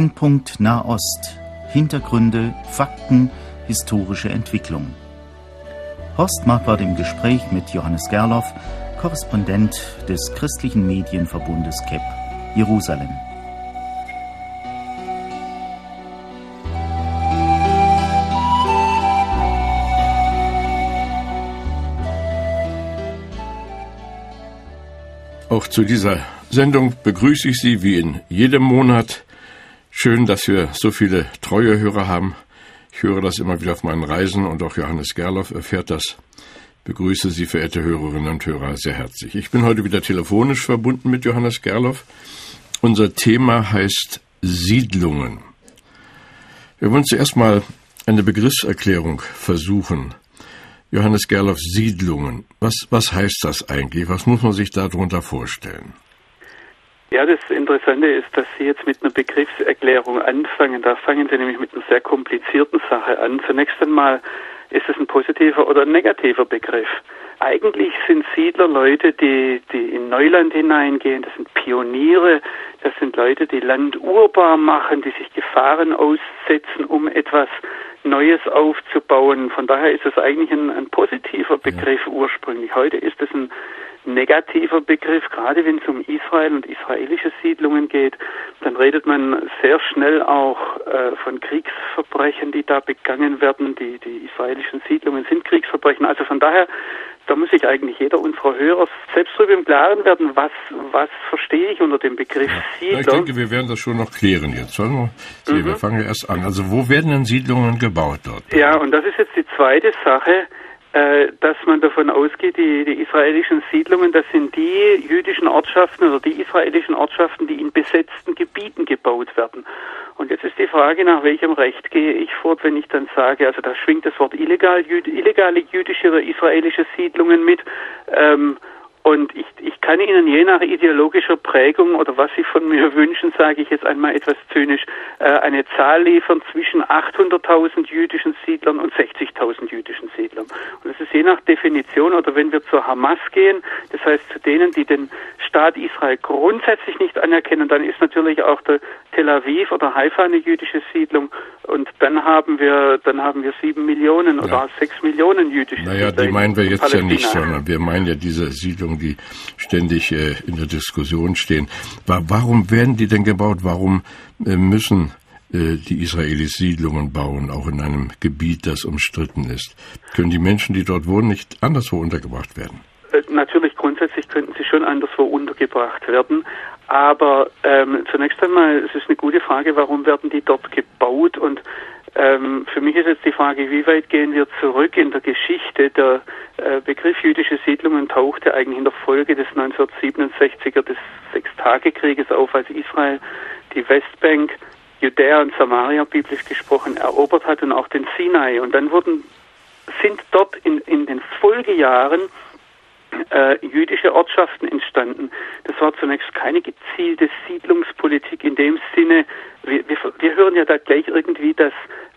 Brennpunkt Nahost. Hintergründe, Fakten, historische Entwicklung. Horst Marquardt im Gespräch mit Johannes Gerloff, Korrespondent des christlichen Medienverbundes KEP, Jerusalem. Auch zu dieser Sendung begrüße ich Sie wie in jedem Monat. Schön, dass wir so viele treue Hörer haben. Ich höre das immer wieder auf meinen Reisen und auch Johannes Gerloff erfährt das. Begrüße Sie, verehrte Hörerinnen und Hörer, sehr herzlich. Ich bin heute wieder telefonisch verbunden mit Johannes Gerloff. Unser Thema heißt Siedlungen. Wir wollen zuerst mal eine Begriffserklärung versuchen. Johannes Gerloff, Siedlungen. Was, was heißt das eigentlich? Was muss man sich darunter vorstellen? Ja, das Interessante ist, dass Sie jetzt mit einer Begriffserklärung anfangen. Da fangen Sie nämlich mit einer sehr komplizierten Sache an. Zunächst einmal ist es ein positiver oder ein negativer Begriff. Eigentlich sind Siedler Leute, die, die in Neuland hineingehen. Das sind Pioniere. Das sind Leute, die Land urbar machen, die sich Gefahren aussetzen, um etwas Neues aufzubauen. Von daher ist es eigentlich ein, ein positiver Begriff ja. ursprünglich. Heute ist es ein negativer Begriff, gerade wenn es um Israel und israelische Siedlungen geht, dann redet man sehr schnell auch äh, von Kriegsverbrechen, die da begangen werden. Die, die israelischen Siedlungen sind Kriegsverbrechen. Also von daher, da muss sich eigentlich jeder unserer Hörer selbst darüber im Klaren werden, was, was verstehe ich unter dem Begriff Siedler. Ich denke, wir werden das schon noch klären jetzt. Wir, mhm. wir fangen erst an. Also wo werden denn Siedlungen gebaut dort? Ja, und das ist jetzt die zweite Sache dass man davon ausgeht, die, die israelischen Siedlungen, das sind die jüdischen Ortschaften oder die israelischen Ortschaften, die in besetzten Gebieten gebaut werden. Und jetzt ist die Frage, nach welchem Recht gehe ich fort, wenn ich dann sage, also da schwingt das Wort illegal, illegale jüdische oder israelische Siedlungen mit. Ähm, und ich, ich kann Ihnen je nach ideologischer Prägung oder was Sie von mir wünschen, sage ich jetzt einmal etwas zynisch, äh, eine Zahl liefern zwischen 800.000 jüdischen Siedlern und 60.000 jüdischen Siedlern. Und das ist je nach Definition oder wenn wir zur Hamas gehen, das heißt zu denen, die den Staat Israel grundsätzlich nicht anerkennen, dann ist natürlich auch der Tel Aviv oder Haifa eine jüdische Siedlung und dann haben wir dann haben wir sieben Millionen ja. oder sechs Millionen jüdische naja, Siedler. Naja, die meinen wir jetzt ja nicht, sondern wir meinen ja diese Siedlungen, die ständig äh, in der Diskussion stehen. Warum werden die denn gebaut? Warum äh, müssen äh, die Israelis Siedlungen bauen, auch in einem Gebiet, das umstritten ist? Können die Menschen, die dort wohnen, nicht anderswo untergebracht werden? Äh, natürlich, grundsätzlich könnten sie schon anderswo untergebracht werden. Aber ähm, zunächst einmal, es ist eine gute Frage, warum werden die dort gebaut? Und ähm, für mich ist jetzt die Frage, wie weit gehen wir zurück in der Geschichte? Der äh, Begriff jüdische Siedlungen tauchte eigentlich in der Folge des 1967er des Sechstagekrieges auf, als Israel die Westbank, Judäa und Samaria biblisch gesprochen erobert hat und auch den Sinai. Und dann wurden sind dort in, in den Folgejahren äh, jüdische Ortschaften entstanden. Das war zunächst keine gezielte Siedlungspolitik in dem Sinne, wir, wir, wir hören ja da gleich irgendwie das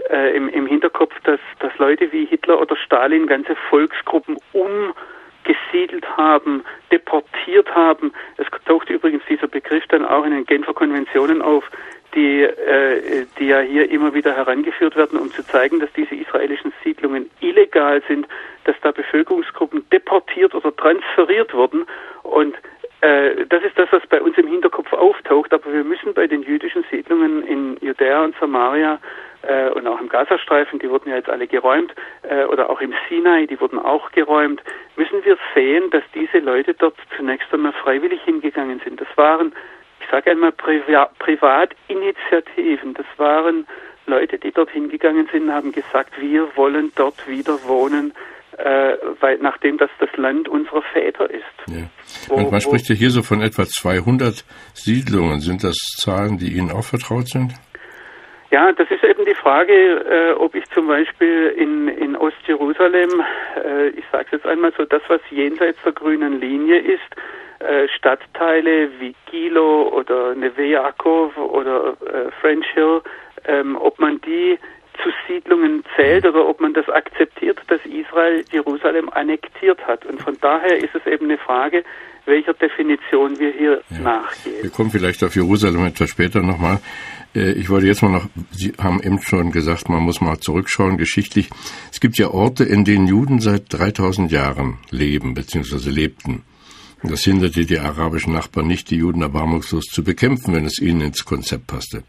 äh, im, im Hinterkopf, dass, dass Leute wie Hitler oder Stalin ganze Volksgruppen umgesiedelt haben, deportiert haben. Es taucht übrigens dieser Begriff dann auch in den Genfer Konventionen auf, die, äh, die ja hier immer wieder herangeführt werden, um zu zeigen, dass diese israelischen Siedlungen illegal sind, dass da Bevölkerungsgruppen deportiert oder transferiert wurden und äh, das ist das, was bei uns im Hinterkopf auftaucht, aber wir müssen bei den jüdischen Siedlungen in Judäa und Samaria äh, und auch im Gazastreifen, die wurden ja jetzt alle geräumt, äh, oder auch im Sinai, die wurden auch geräumt, müssen wir sehen, dass diese Leute dort zunächst einmal freiwillig hingegangen sind. Das waren ich sage einmal Priva Privatinitiativen. Das waren Leute, die dort hingegangen sind, haben gesagt, wir wollen dort wieder wohnen, äh, weil, nachdem das das Land unserer Väter ist. Ja. Wo, Und man spricht ja hier so von etwa 200 Siedlungen. Sind das Zahlen, die Ihnen auch vertraut sind? Ja, das ist eben die Frage, äh, ob ich zum Beispiel in, in Ostjerusalem, äh, ich sage es jetzt einmal so, das, was jenseits der grünen Linie ist, äh, Stadtteile wie Gilo oder Neve Yaakov oder äh, French Hill, ähm, ob man die zu Siedlungen zählt oder ob man das akzeptiert, dass Israel Jerusalem annektiert hat. Und von daher ist es eben eine Frage, welcher Definition wir hier ja. nachgehen. Wir kommen vielleicht auf Jerusalem etwas später nochmal. Äh, ich wollte jetzt mal noch, Sie haben eben schon gesagt, man muss mal zurückschauen geschichtlich. Es gibt ja Orte, in denen Juden seit 3000 Jahren leben bzw. lebten. Das hinderte die arabischen Nachbarn nicht, die Juden erbarmungslos zu bekämpfen, wenn es ihnen ins Konzept passte.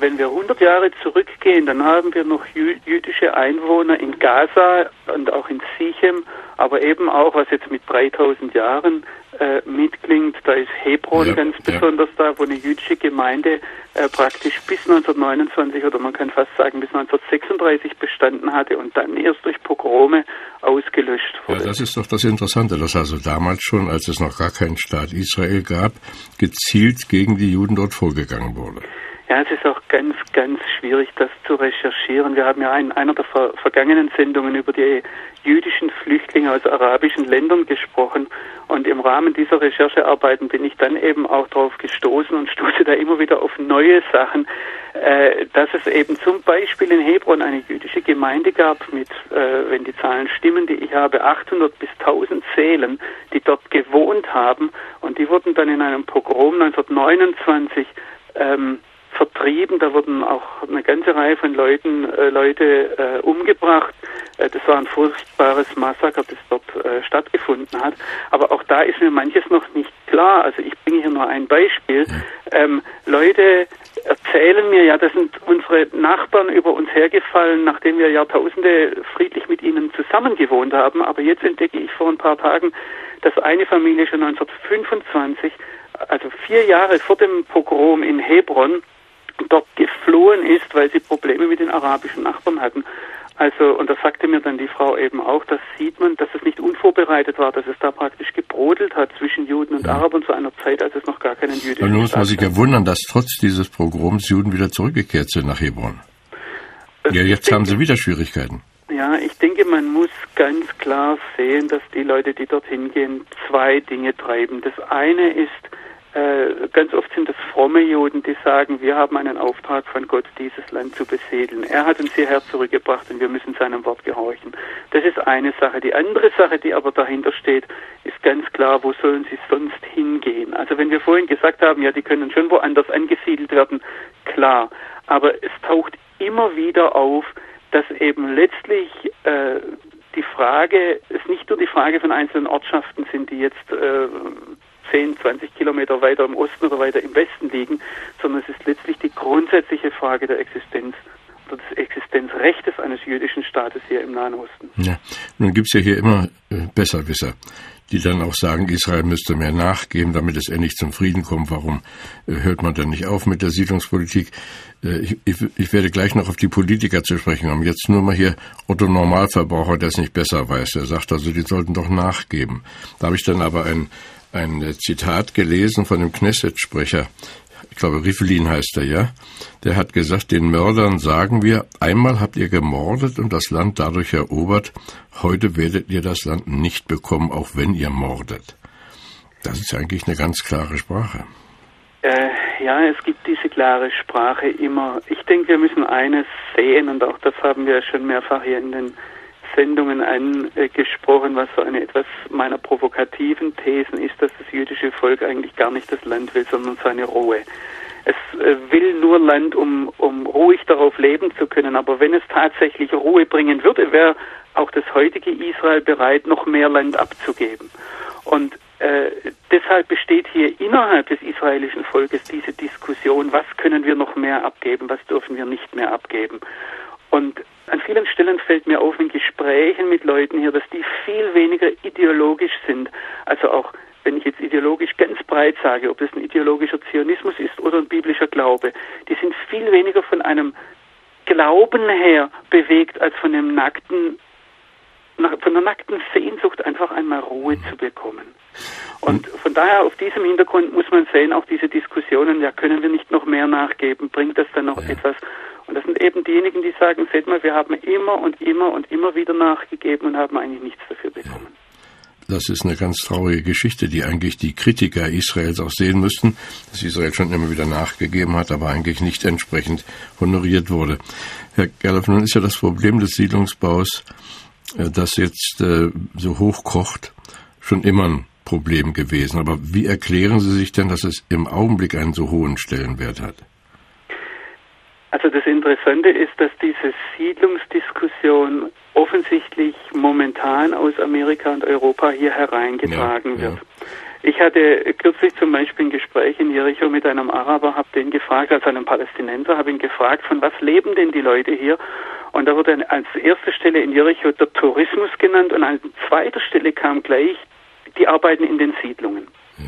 Wenn wir 100 Jahre zurückgehen, dann haben wir noch jü jüdische Einwohner in Gaza und auch in Sichem, aber eben auch, was jetzt mit 3000 Jahren äh, mitklingt, da ist Hebron ja, ganz besonders ja. da, wo eine jüdische Gemeinde äh, praktisch bis 1929 oder man kann fast sagen bis 1936 bestanden hatte und dann erst durch Pogrome ausgelöscht wurde. Ja, das ist doch das Interessante, dass also damals schon, als es noch gar keinen Staat Israel gab, gezielt gegen die Juden dort vorgegangen wurde. Ja, es ist auch ganz, ganz schwierig, das zu recherchieren. Wir haben ja in einer der ver vergangenen Sendungen über die jüdischen Flüchtlinge aus arabischen Ländern gesprochen. Und im Rahmen dieser Recherchearbeiten bin ich dann eben auch darauf gestoßen und stoße da immer wieder auf neue Sachen, äh, dass es eben zum Beispiel in Hebron eine jüdische Gemeinde gab mit, äh, wenn die Zahlen stimmen, die ich habe, 800 bis 1000 Seelen, die dort gewohnt haben. Und die wurden dann in einem Pogrom 1929 ähm, vertrieben. Da wurden auch eine ganze Reihe von Leuten, äh, Leute äh, umgebracht. Äh, das war ein furchtbares Massaker, das dort äh, stattgefunden hat. Aber auch da ist mir manches noch nicht klar. Also ich bringe hier nur ein Beispiel. Ähm, Leute erzählen mir, ja, das sind unsere Nachbarn über uns hergefallen, nachdem wir Jahrtausende friedlich mit ihnen zusammengewohnt haben. Aber jetzt entdecke ich vor ein paar Tagen, dass eine Familie schon 1925 also vier Jahre vor dem Pogrom in Hebron dort geflohen ist, weil sie Probleme mit den arabischen Nachbarn hatten. Also, und das sagte mir dann die Frau eben auch, das sieht man, dass es nicht unvorbereitet war, dass es da praktisch gebrodelt hat zwischen Juden und ja. Arabern zu einer Zeit, als es noch gar keinen jüdischen Und nun muss man sich ja wundern, dass trotz dieses Pogroms Juden wieder zurückgekehrt sind nach Hebron. ja, jetzt haben sie wieder Schwierigkeiten. Ja, ich denke, man muss ganz klar sehen, dass die Leute, die dorthin gehen, zwei Dinge treiben. Das eine ist, äh, ganz oft sind das fromme Juden, die sagen, wir haben einen Auftrag von Gott, dieses Land zu besiedeln. Er hat uns hierher zurückgebracht und wir müssen seinem Wort gehorchen. Das ist eine Sache. Die andere Sache, die aber dahinter steht, ist ganz klar, wo sollen sie sonst hingehen? Also wenn wir vorhin gesagt haben, ja, die können schon woanders angesiedelt werden, klar. Aber es taucht immer wieder auf, dass eben letztlich äh, die Frage, es nicht nur die Frage von einzelnen Ortschaften sind, die jetzt äh, 10, 20 Kilometer weiter im Osten oder weiter im Westen liegen, sondern es ist letztlich die grundsätzliche Frage der Existenz oder des Existenzrechtes eines jüdischen Staates hier im Nahen Osten. Ja, nun gibt es ja hier immer äh, Besserwisser, die dann auch sagen, Israel müsste mehr nachgeben, damit es endlich zum Frieden kommt. Warum äh, hört man dann nicht auf mit der Siedlungspolitik? Äh, ich, ich, ich, werde gleich noch auf die Politiker zu sprechen kommen. Jetzt nur mal hier Otto Normalverbraucher, der es nicht besser weiß. Der sagt also, die sollten doch nachgeben. Da habe ich dann aber ein ein Zitat gelesen von dem Knesset-Sprecher, ich glaube Riffelin heißt er, ja, der hat gesagt, den Mördern sagen wir, einmal habt ihr gemordet und das Land dadurch erobert, heute werdet ihr das Land nicht bekommen, auch wenn ihr mordet. Das ist eigentlich eine ganz klare Sprache. Äh, ja, es gibt diese klare Sprache immer. Ich denke, wir müssen eines sehen und auch das haben wir schon mehrfach hier in den Sendungen angesprochen, was so eine etwas meiner provokativen Thesen ist, dass das jüdische Volk eigentlich gar nicht das Land will, sondern seine Ruhe. Es äh, will nur Land, um, um ruhig darauf leben zu können. Aber wenn es tatsächlich Ruhe bringen würde, wäre auch das heutige Israel bereit, noch mehr Land abzugeben. Und äh, deshalb besteht hier innerhalb des israelischen Volkes diese Diskussion, was können wir noch mehr abgeben, was dürfen wir nicht mehr abgeben. Und an vielen Stellen fällt mir auf in Gesprächen mit Leuten hier, dass die viel weniger ideologisch sind. Also auch, wenn ich jetzt ideologisch ganz breit sage, ob das ein ideologischer Zionismus ist oder ein biblischer Glaube, die sind viel weniger von einem Glauben her bewegt als von dem nackten von der nackten Sehnsucht einfach einmal Ruhe zu bekommen. Und von daher auf diesem Hintergrund muss man sehen, auch diese Diskussionen, ja, können wir nicht noch mehr nachgeben, bringt das dann noch ja. etwas? Und das sind eben diejenigen, die sagen, seht mal, wir haben immer und immer und immer wieder nachgegeben und haben eigentlich nichts dafür bekommen. Das ist eine ganz traurige Geschichte, die eigentlich die Kritiker Israels auch sehen müssten, dass Israel schon immer wieder nachgegeben hat, aber eigentlich nicht entsprechend honoriert wurde. Herr Gerloff, nun ist ja das Problem des Siedlungsbaus, äh, das jetzt äh, so hochkocht, schon immer ein Problem gewesen. Aber wie erklären Sie sich denn, dass es im Augenblick einen so hohen Stellenwert hat? Also das Interessante ist, dass diese Siedlungsdiskussion offensichtlich momentan aus Amerika und Europa hier hereingetragen ja, wird. Ja. Ich hatte kürzlich zum Beispiel ein Gespräch in Jericho mit einem Araber, habe den gefragt, also einem Palästinenser, habe ihn gefragt, von was leben denn die Leute hier? Und da wurde als erste Stelle in Jericho der Tourismus genannt und an zweiter Stelle kam gleich, die arbeiten in den Siedlungen. Ja.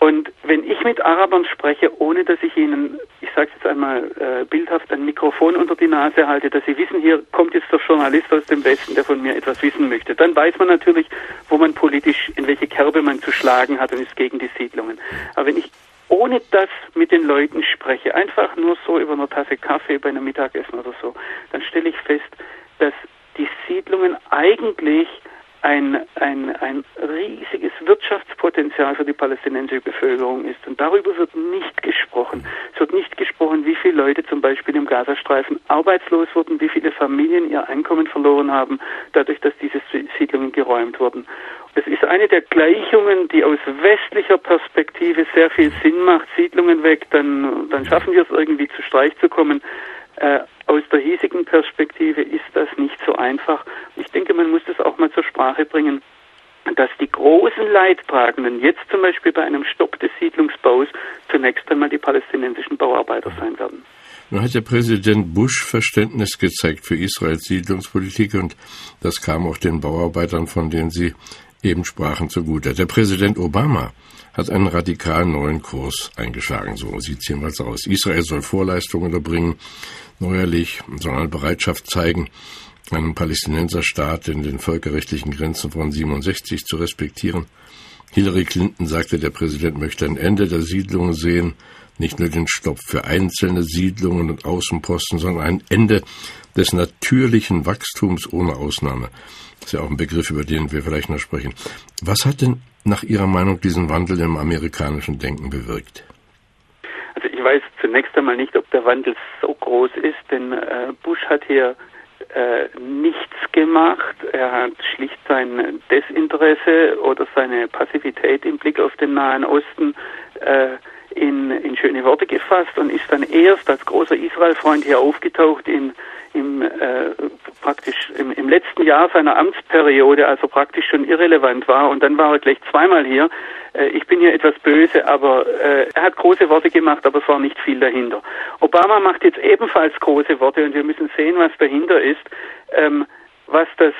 Und wenn ich mit Arabern spreche, ohne dass ich ihnen, ich sage jetzt einmal äh, bildhaft, ein Mikrofon unter die Nase halte, dass sie wissen, hier kommt jetzt der Journalist aus dem Westen, der von mir etwas wissen möchte, dann weiß man natürlich, wo man politisch, in welche Kerbe man zu schlagen hat und ist gegen die Siedlungen. Aber wenn ich ohne das mit den Leuten spreche, einfach nur so über eine Tasse Kaffee bei einem Mittagessen oder so, dann stelle ich fest, dass die Siedlungen eigentlich ein, ein, ein riesiges Wirtschaftspotenzial für die palästinensische Bevölkerung ist. Und darüber wird nicht gesprochen. Es wird nicht gesprochen, wie viele Leute zum Beispiel im Gazastreifen arbeitslos wurden, wie viele Familien ihr Einkommen verloren haben, dadurch, dass diese Siedlungen geräumt wurden. Es ist eine der Gleichungen, die aus westlicher Perspektive sehr viel Sinn macht. Siedlungen weg, dann, dann schaffen wir es irgendwie zu Streich zu kommen. Äh, aus der hiesigen Perspektive ist das nicht so einfach. Ich denke, man muss das auch mal zur Sprache bringen, dass die großen Leidtragenden jetzt zum Beispiel bei einem Stopp des Siedlungsbaus zunächst einmal die palästinensischen Bauarbeiter sein werden. Nun hat der Präsident Bush Verständnis gezeigt für Israels Siedlungspolitik und das kam auch den Bauarbeitern, von denen Sie eben sprachen, zugute. Der Präsident Obama hat einen radikal neuen Kurs eingeschlagen. So sieht es jedenfalls aus. Israel soll Vorleistungen erbringen, neuerlich, soll eine Bereitschaft zeigen, einen Palästinenserstaat in den völkerrechtlichen Grenzen von 67 zu respektieren. Hillary Clinton sagte, der Präsident möchte ein Ende der Siedlungen sehen, nicht nur den Stopp für einzelne Siedlungen und Außenposten, sondern ein Ende des natürlichen Wachstums ohne Ausnahme. Ist ja auch ein Begriff, über den wir vielleicht noch sprechen. Was hat denn nach Ihrer Meinung diesen Wandel im amerikanischen Denken bewirkt? Also ich weiß zunächst einmal nicht, ob der Wandel so groß ist, denn äh, Bush hat hier äh, nichts gemacht. Er hat schlicht sein Desinteresse oder seine Passivität im Blick auf den Nahen Osten äh, in, in schöne Worte gefasst und ist dann erst als großer Israel-Freund hier aufgetaucht in im äh, praktisch im, im letzten Jahr seiner Amtsperiode, also praktisch schon irrelevant war. Und dann war er gleich zweimal hier. Äh, ich bin hier etwas böse, aber äh, er hat große Worte gemacht, aber es war nicht viel dahinter. Obama macht jetzt ebenfalls große Worte und wir müssen sehen, was dahinter ist. Ähm, was das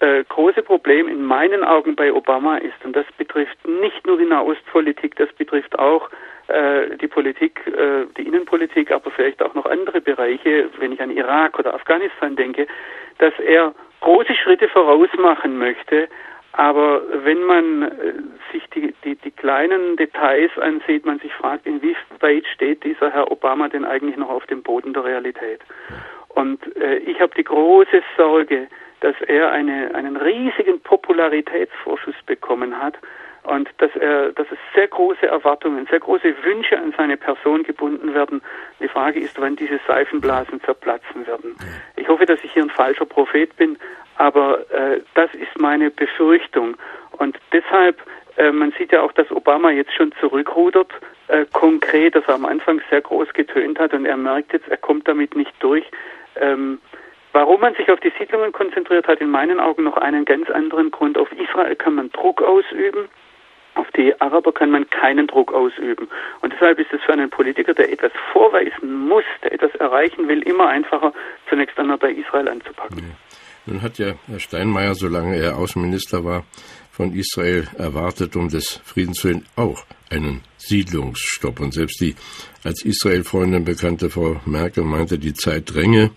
äh, große Problem in meinen Augen bei Obama ist, und das betrifft nicht nur die Nahostpolitik, das betrifft auch äh, die Politik, äh, die Innenpolitik, aber vielleicht auch noch andere Bereiche, wenn ich an Irak oder Afghanistan denke, dass er große Schritte voraus machen möchte, aber wenn man äh, sich die, die, die kleinen Details ansieht, man sich fragt, inwieweit steht dieser Herr Obama denn eigentlich noch auf dem Boden der Realität? Und äh, ich habe die große Sorge, dass er eine, einen riesigen Popularitätsvorschuss bekommen hat und dass er, dass es sehr große Erwartungen, sehr große Wünsche an seine Person gebunden werden. Die Frage ist, wann diese Seifenblasen zerplatzen werden. Ich hoffe, dass ich hier ein falscher Prophet bin, aber äh, das ist meine Befürchtung. Und deshalb, äh, man sieht ja auch, dass Obama jetzt schon zurückrudert, äh, konkret, dass er am Anfang sehr groß getönt hat und er merkt jetzt, er kommt damit nicht durch. Ähm, Warum man sich auf die Siedlungen konzentriert, hat in meinen Augen noch einen ganz anderen Grund. Auf Israel kann man Druck ausüben. Auf die Araber kann man keinen Druck ausüben. Und deshalb ist es für einen Politiker, der etwas vorweisen muss, der etwas erreichen will, immer einfacher, zunächst einmal bei Israel anzupacken. Ja. Nun hat ja Herr Steinmeier, solange er Außenminister war, von Israel erwartet, um des Friedens willen auch einen Siedlungsstopp. Und selbst die als Israel-Freundin bekannte Frau Merkel meinte, die Zeit dränge.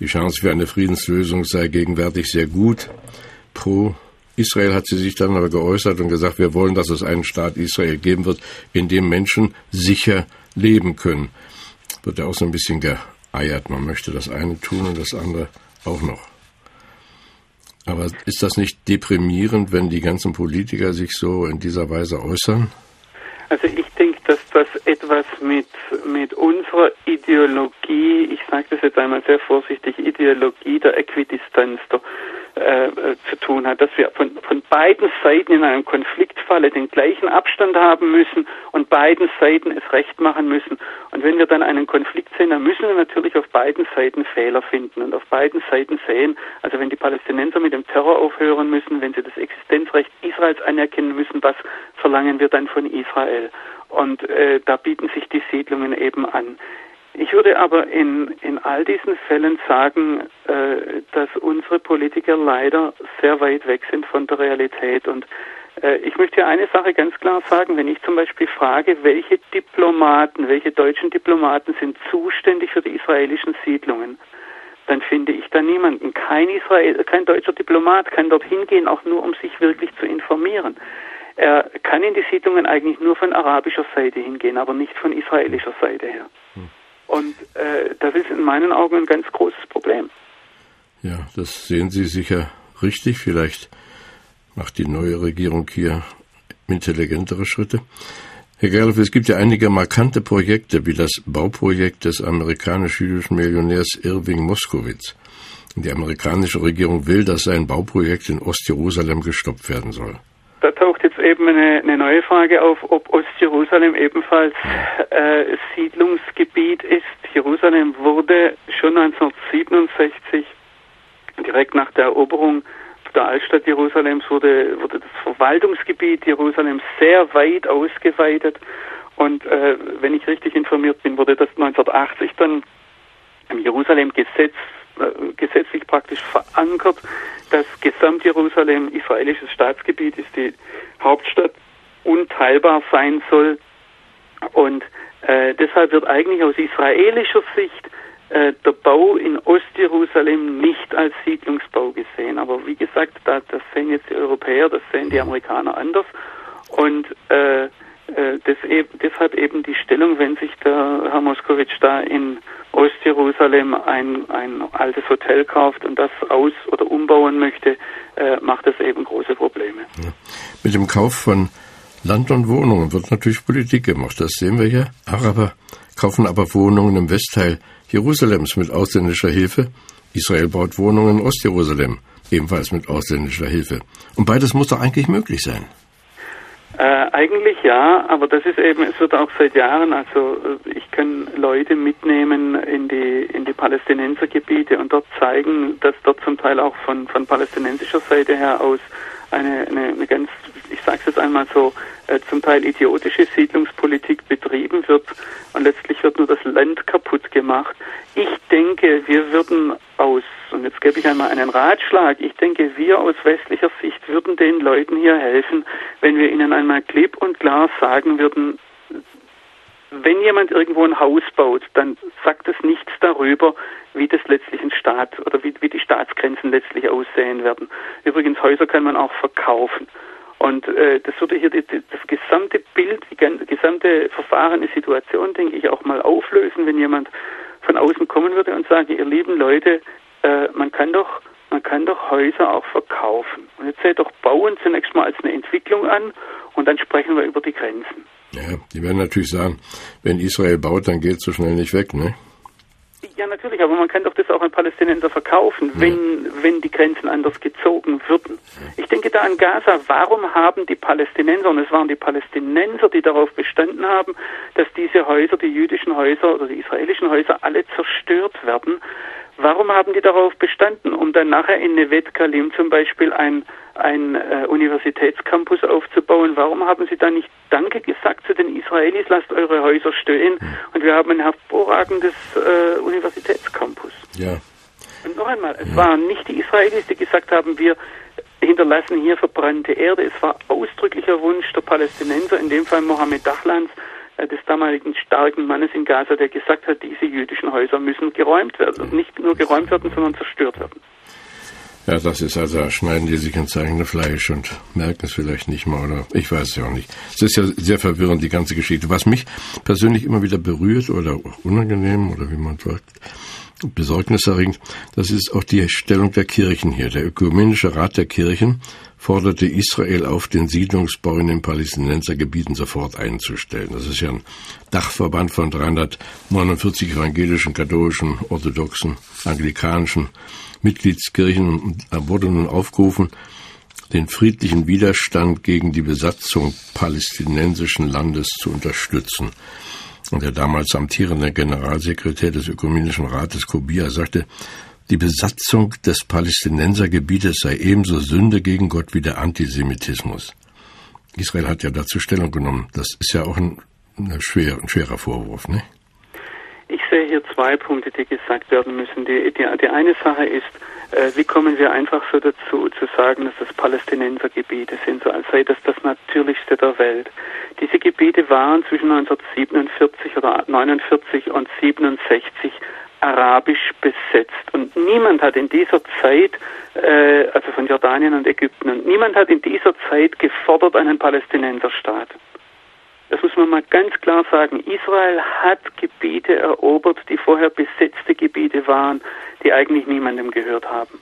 Die Chance für eine Friedenslösung sei gegenwärtig sehr gut. Pro Israel hat sie sich dann aber geäußert und gesagt, wir wollen, dass es einen Staat Israel geben wird, in dem Menschen sicher leben können. Wird ja auch so ein bisschen geeiert. Man möchte das eine tun und das andere auch noch. Aber ist das nicht deprimierend, wenn die ganzen Politiker sich so in dieser Weise äußern? Also ich etwas mit, mit unserer Ideologie, ich sage das jetzt einmal sehr vorsichtig, Ideologie der Äquidistanz, der äh, zu tun hat, dass wir von, von beiden Seiten in einem Konfliktfalle den gleichen Abstand haben müssen und beiden Seiten es recht machen müssen. Und wenn wir dann einen Konflikt sehen, dann müssen wir natürlich auf beiden Seiten Fehler finden und auf beiden Seiten sehen, also wenn die Palästinenser mit dem Terror aufhören müssen, wenn sie das Existenzrecht Israels anerkennen müssen, was verlangen wir dann von Israel? Und äh, da bieten sich die Siedlungen eben an. Ich würde aber in, in all diesen Fällen sagen, äh, dass unsere Politiker leider sehr weit weg sind von der Realität. Und äh, ich möchte eine Sache ganz klar sagen. Wenn ich zum Beispiel frage, welche Diplomaten, welche deutschen Diplomaten sind zuständig für die israelischen Siedlungen, dann finde ich da niemanden. Kein, Israel, kein deutscher Diplomat kann dorthin gehen, auch nur um sich wirklich zu informieren. Er kann in die Siedlungen eigentlich nur von arabischer Seite hingehen, aber nicht von israelischer Seite her. Und äh, das ist in meinen Augen ein ganz großes Problem. Ja, das sehen Sie sicher richtig. Vielleicht macht die neue Regierung hier intelligentere Schritte. Herr Gerloff, es gibt ja einige markante Projekte, wie das Bauprojekt des amerikanisch-jüdischen Millionärs Irving Moskowitz. Die amerikanische Regierung will, dass sein Bauprojekt in Ostjerusalem gestoppt werden soll. Taucht jetzt eben eine, eine neue Frage auf, ob Ostjerusalem ebenfalls äh, Siedlungsgebiet ist. Jerusalem wurde schon 1967, direkt nach der Eroberung der Altstadt Jerusalems, wurde, wurde das Verwaltungsgebiet Jerusalems sehr weit ausgeweitet. Und äh, wenn ich richtig informiert bin, wurde das 1980 dann im Jerusalem-Gesetz gesetzlich praktisch verankert, dass Gesamt-Jerusalem israelisches Staatsgebiet ist, die Hauptstadt unteilbar sein soll. Und äh, deshalb wird eigentlich aus israelischer Sicht äh, der Bau in Ostjerusalem nicht als Siedlungsbau gesehen. Aber wie gesagt, da, das sehen jetzt die Europäer, das sehen die Amerikaner anders. Und äh, äh, das eben, deshalb eben die Stellung, wenn sich der Herr Moskowitsch da in Ostjerusalem ein, ein altes Hotel kauft und das aus- oder umbauen möchte, äh, macht das eben große Probleme. Ja. Mit dem Kauf von Land und Wohnungen wird natürlich Politik gemacht, das sehen wir ja. Araber kaufen aber Wohnungen im Westteil Jerusalems mit ausländischer Hilfe. Israel baut Wohnungen in Ostjerusalem, ebenfalls mit ausländischer Hilfe. Und beides muss doch eigentlich möglich sein. Äh, eigentlich ja, aber das ist eben, es wird auch seit Jahren, also äh, ich kann Leute mitnehmen in die in die Palästinensergebiete und dort zeigen, dass dort zum Teil auch von von palästinensischer Seite her aus eine, eine, eine ganz, ich sage es jetzt einmal so, äh, zum Teil idiotische Siedlungspolitik betrieben wird und letztlich wird nur das Land kaputt gemacht. Ich denke, wir würden aus, und jetzt gebe ich einmal einen Ratschlag, ich denke, wir aus westlicher Sicht würden den Leuten hier helfen, wenn wir ihnen einmal klipp und klar sagen würden, wenn jemand irgendwo ein Haus baut, dann sagt es nichts darüber, wie das letztlich ein Staat oder wie, wie die Staatsgrenzen letztlich aussehen werden. Übrigens, Häuser kann man auch verkaufen. Und äh, das würde hier die, die, das gesamte Bild, die gesamte verfahrene Situation, denke ich, auch mal auflösen, wenn jemand von außen kommen würde und sagen, ihr lieben Leute, äh, man kann doch man kann doch Häuser auch verkaufen. Und jetzt seht doch Bauen zunächst mal als eine Entwicklung an und dann sprechen wir über die Grenzen. Ja, die werden natürlich sagen, wenn Israel baut, dann geht es so schnell nicht weg, ne? Ja, natürlich, aber man kann doch das auch an Palästinenser verkaufen, wenn, wenn die Grenzen anders gezogen würden. Ich denke da an Gaza. Warum haben die Palästinenser, und es waren die Palästinenser, die darauf bestanden haben, dass diese Häuser, die jüdischen Häuser oder die israelischen Häuser, alle zerstört werden? Warum haben die darauf bestanden, um dann nachher in Nevet Kalim zum Beispiel ein, ein äh, Universitätscampus aufzubauen? Warum haben sie da nicht Danke gesagt zu den Israelis, lasst eure Häuser stehen und wir haben ein hervorragendes äh, Universitätscampus? Ja. Und noch einmal, es ja. waren nicht die Israelis, die gesagt haben, wir hinterlassen hier verbrannte Erde. Es war ausdrücklicher Wunsch der Palästinenser, in dem Fall Mohammed Dachlans, äh, des damaligen starken Mannes in Gaza, der gesagt hat, diese jüdischen Häuser müssen geräumt werden. Und nicht nur geräumt werden, sondern zerstört werden. Ja, das ist also, schneiden die sich ins eigene Fleisch und merken es vielleicht nicht mal, oder ich weiß es ja auch nicht. Es ist ja sehr verwirrend, die ganze Geschichte. Was mich persönlich immer wieder berührt oder auch unangenehm, oder wie man sagt, besorgniserregend. Das ist auch die Stellung der Kirchen hier. Der Ökumenische Rat der Kirchen forderte Israel auf, den Siedlungsbau in den Palästinensergebieten sofort einzustellen. Das ist ja ein Dachverband von 349 evangelischen, katholischen, orthodoxen, anglikanischen Mitgliedskirchen. Da wurde nun aufgerufen, den friedlichen Widerstand gegen die Besatzung palästinensischen Landes zu unterstützen. Und der damals amtierende Generalsekretär des Ökumenischen Rates Kobia sagte, die Besatzung des Palästinensergebietes sei ebenso Sünde gegen Gott wie der Antisemitismus. Israel hat ja dazu Stellung genommen. Das ist ja auch ein, ein, schwer, ein schwerer Vorwurf, ne? Ich sehe hier zwei Punkte, die gesagt werden müssen. Die, die, die eine Sache ist, äh, wie kommen wir einfach so dazu, zu sagen, dass das Palästinensergebiete sind, so als sei das das Natürlichste der Welt. Diese Gebiete waren zwischen 1947 oder 49 und 67 arabisch besetzt. Und niemand hat in dieser Zeit, äh, also von Jordanien und Ägypten, und niemand hat in dieser Zeit gefordert einen Palästinenserstaat. Das muss man mal ganz klar sagen. Israel hat Gebiete erobert, die vorher besetzte Gebiete waren, die eigentlich niemandem gehört haben.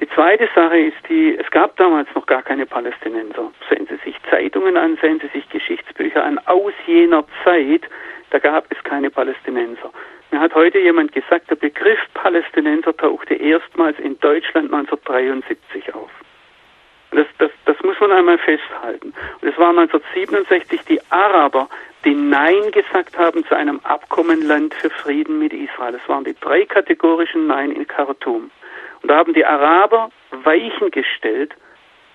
Die zweite Sache ist die, es gab damals noch gar keine Palästinenser. Sehen Sie sich Zeitungen an, sehen Sie sich Geschichtsbücher an. Aus jener Zeit, da gab es keine Palästinenser. Mir hat heute jemand gesagt, der Begriff Palästinenser tauchte erstmals in Deutschland 1973 auf. Das, das, das muss man einmal festhalten. Und es waren 1967 die Araber, die Nein gesagt haben zu einem Abkommenland für Frieden mit Israel. Das waren die drei kategorischen Nein in Khartoum. Und da haben die Araber Weichen gestellt,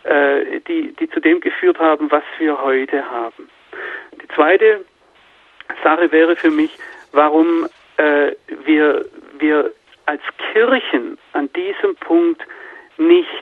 äh, die, die zu dem geführt haben, was wir heute haben. Die zweite Sache wäre für mich, warum äh, wir, wir als Kirchen an diesem Punkt nicht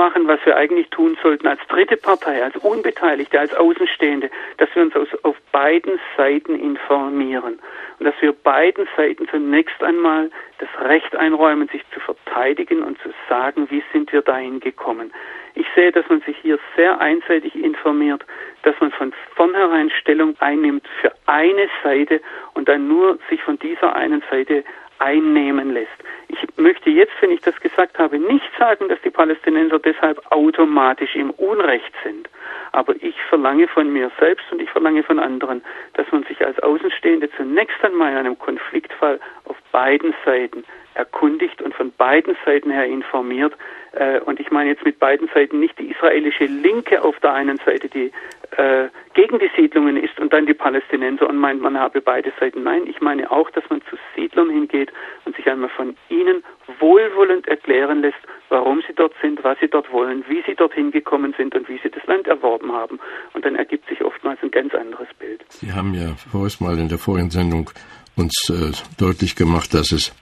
machen, was wir eigentlich tun sollten als dritte Partei, als Unbeteiligte, als Außenstehende, dass wir uns aus, auf beiden Seiten informieren und dass wir beiden Seiten zunächst einmal das Recht einräumen, sich zu verteidigen und zu sagen, wie sind wir dahin gekommen. Ich sehe, dass man sich hier sehr einseitig informiert, dass man von vornherein Stellung einnimmt für eine Seite und dann nur sich von dieser einen Seite einnehmen lässt. Ich möchte jetzt, wenn ich das gesagt habe, nicht sagen, dass die Palästinenser deshalb automatisch im Unrecht sind. Aber ich verlange von mir selbst und ich verlange von anderen, dass man sich als Außenstehende zunächst einmal in einem Konfliktfall auf beiden Seiten erkundigt und von beiden Seiten her informiert. Äh, und ich meine jetzt mit beiden Seiten nicht die israelische Linke auf der einen Seite, die äh, gegen die Siedlungen ist und dann die Palästinenser und meint, man habe beide Seiten. Nein, ich meine auch, dass man zu Siedlern hingeht und sich einmal von ihnen wohlwollend erklären lässt, warum sie dort sind, was sie dort wollen, wie sie dorthin gekommen sind und wie sie das Land erworben haben. Und dann ergibt sich oftmals ein ganz anderes Bild. Sie haben ja vorhin mal in der vorigen Sendung uns äh, deutlich gemacht, dass es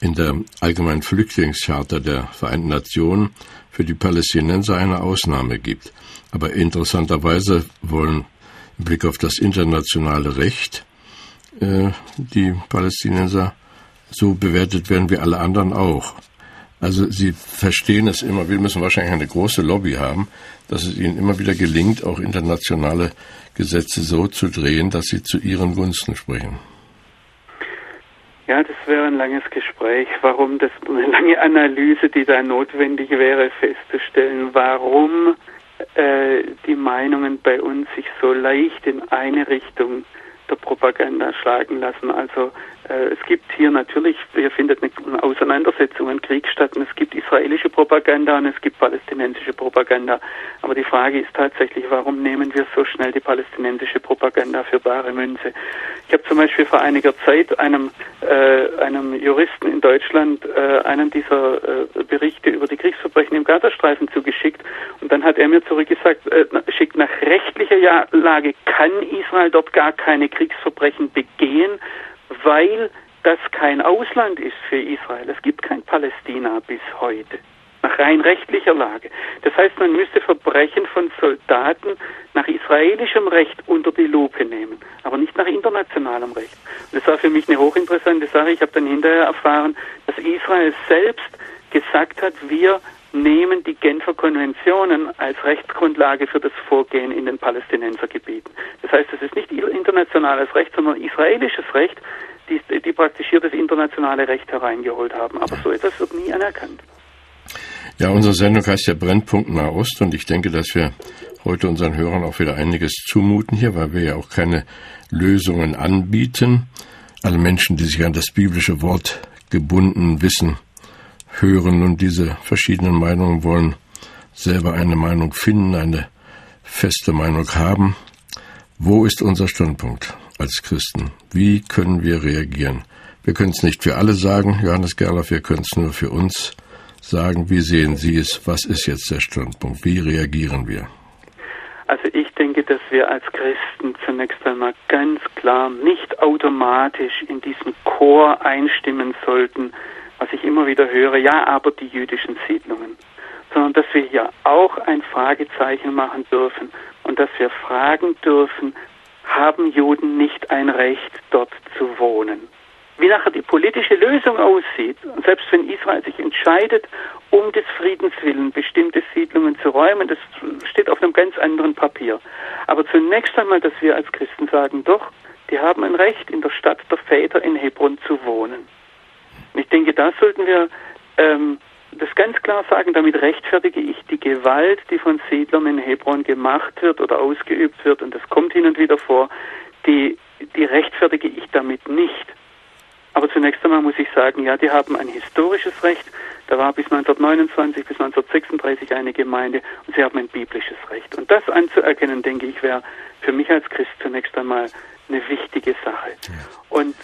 in der allgemeinen Flüchtlingscharta der Vereinten Nationen für die Palästinenser eine Ausnahme gibt. Aber interessanterweise wollen im Blick auf das internationale Recht äh, die Palästinenser so bewertet werden wie alle anderen auch. Also sie verstehen es immer, wir müssen wahrscheinlich eine große Lobby haben, dass es ihnen immer wieder gelingt, auch internationale Gesetze so zu drehen, dass sie zu ihren Gunsten sprechen. Ja, das wäre ein langes Gespräch. Warum das eine lange Analyse, die da notwendig wäre, festzustellen, warum äh, die Meinungen bei uns sich so leicht in eine Richtung der Propaganda schlagen lassen. Also äh, es gibt hier natürlich, hier findet eine Auseinandersetzung, ein Krieg statt und es gibt israelische Propaganda und es gibt palästinensische Propaganda. Aber die Frage ist tatsächlich, warum nehmen wir so schnell die palästinensische Propaganda für bare Münze? Ich habe zum Beispiel vor einiger Zeit einem, äh, einem Juristen in Deutschland äh, einen dieser äh, Berichte über die Kriegsverbrechen im Gazastreifen zugeschickt und dann hat er mir zurückgesagt, äh, schickt nach rechtlicher Lage kann Israel dort gar keine Kriegsverbrechen begehen, weil das kein Ausland ist für Israel. Es gibt kein Palästina bis heute, nach rein rechtlicher Lage. Das heißt, man müsste Verbrechen von Soldaten nach israelischem Recht unter die Lupe nehmen, aber nicht nach internationalem Recht. Und das war für mich eine hochinteressante Sache. Ich habe dann hinterher erfahren, dass Israel selbst gesagt hat, wir nehmen die Genfer Konventionen als Rechtsgrundlage für das Vorgehen in den Palästinensergebieten. Das heißt, es ist nicht internationales Recht, sondern israelisches Recht, die, die praktisch hier das internationale Recht hereingeholt haben. Aber so etwas wird nie anerkannt. Ja, unsere Sendung heißt ja Brennpunkt Nahost und ich denke, dass wir heute unseren Hörern auch wieder einiges zumuten hier, weil wir ja auch keine Lösungen anbieten. Alle Menschen, die sich an das biblische Wort gebunden wissen, hören und diese verschiedenen Meinungen wollen, selber eine Meinung finden, eine feste Meinung haben. Wo ist unser Standpunkt als Christen? Wie können wir reagieren? Wir können es nicht für alle sagen, Johannes Gerloff, wir können es nur für uns sagen. Wie sehen Sie es? Was ist jetzt der Standpunkt? Wie reagieren wir? Also ich denke, dass wir als Christen zunächst einmal ganz klar nicht automatisch in diesen Chor einstimmen sollten, was ich immer wieder höre, ja, aber die jüdischen Siedlungen, sondern dass wir hier auch ein Fragezeichen machen dürfen und dass wir fragen dürfen, haben Juden nicht ein Recht, dort zu wohnen? Wie nachher die politische Lösung aussieht, und selbst wenn Israel sich entscheidet, um des Friedens willen bestimmte Siedlungen zu räumen, das steht auf einem ganz anderen Papier. Aber zunächst einmal, dass wir als Christen sagen, doch, die haben ein Recht, in der Stadt der Väter in Hebron zu wohnen. Und ich denke, da sollten wir ähm, das ganz klar sagen, damit rechtfertige ich die Gewalt, die von Siedlern in Hebron gemacht wird oder ausgeübt wird, und das kommt hin und wieder vor, die, die rechtfertige ich damit nicht. Aber zunächst einmal muss ich sagen, ja, die haben ein historisches Recht. Da war bis 1929, bis 1936 eine Gemeinde und sie haben ein biblisches Recht. Und das anzuerkennen, denke ich, wäre für mich als Christ zunächst einmal eine wichtige Sache. Und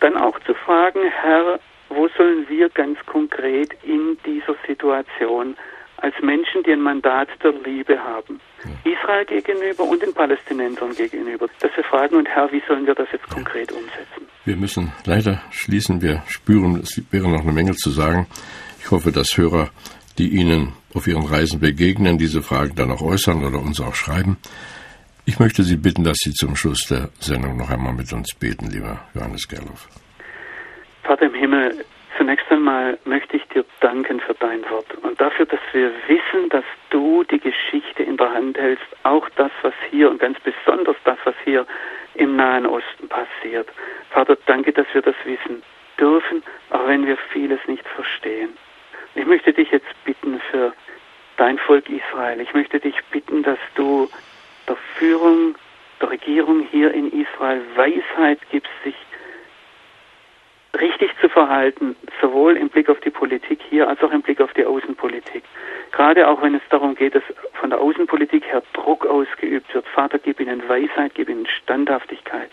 dann auch zu fragen, Herr, wo sollen wir ganz konkret in dieser Situation als Menschen, die ein Mandat der Liebe haben, Israel gegenüber und den Palästinensern gegenüber, dass wir fragen, und Herr, wie sollen wir das jetzt konkret umsetzen? Wir müssen leider schließen. Wir spüren, es wäre noch eine Menge zu sagen. Ich hoffe, dass Hörer, die Ihnen auf Ihren Reisen begegnen, diese Fragen dann auch äußern oder uns auch schreiben. Ich möchte Sie bitten, dass Sie zum Schluss der Sendung noch einmal mit uns beten, lieber Johannes Gerloff. Vater im Himmel, zunächst einmal möchte ich dir danken für dein Wort und dafür, dass wir wissen, dass du die Geschichte in der Hand hältst, auch das, was hier und ganz besonders das, was hier im Nahen Osten passiert. Vater, danke, dass wir das wissen dürfen, auch wenn wir vieles nicht verstehen. Ich möchte dich jetzt bitten für dein Volk Israel. Ich möchte dich bitten, dass du der Führung der Regierung hier in Israel Weisheit gibst, sich richtig zu verhalten, sowohl im Blick auf die Politik hier als auch im Blick auf die Außenpolitik. Gerade auch wenn es darum geht, dass von der Außenpolitik her Druck ausgeübt wird. Vater, gib ihnen Weisheit, gib ihnen Standhaftigkeit.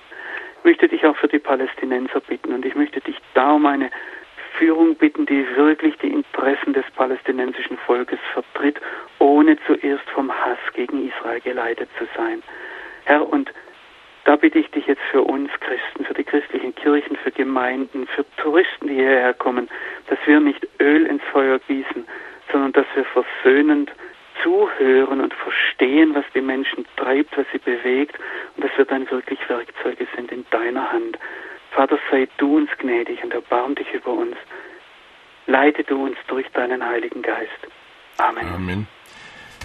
Ich möchte dich auch für die Palästinenser bitten und ich möchte dich da um eine Führung bitten, die wirklich die Interessen des palästinensischen Volkes vertritt, ohne zuerst vom Hass gegen Israel geleitet zu sein. Herr, und da bitte ich dich jetzt für uns Christen, für die christlichen Kirchen, für Gemeinden, für Touristen, die hierher kommen, dass wir nicht Öl ins Feuer gießen, sondern dass wir versöhnend zuhören und verstehen, was die Menschen treibt, was sie bewegt und dass wir dann wirklich Werkzeuge sind in deiner Hand. Vater, sei du uns gnädig und erbarm dich über uns. Leite du uns durch deinen Heiligen Geist. Amen. Amen.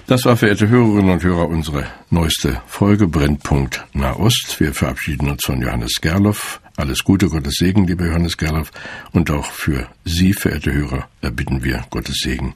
Das war, verehrte Hörerinnen und Hörer, unsere neueste Folge Brennpunkt Nahost. Wir verabschieden uns von Johannes Gerloff. Alles Gute, Gottes Segen, lieber Johannes Gerloff. Und auch für Sie, verehrte Hörer, erbitten wir Gottes Segen.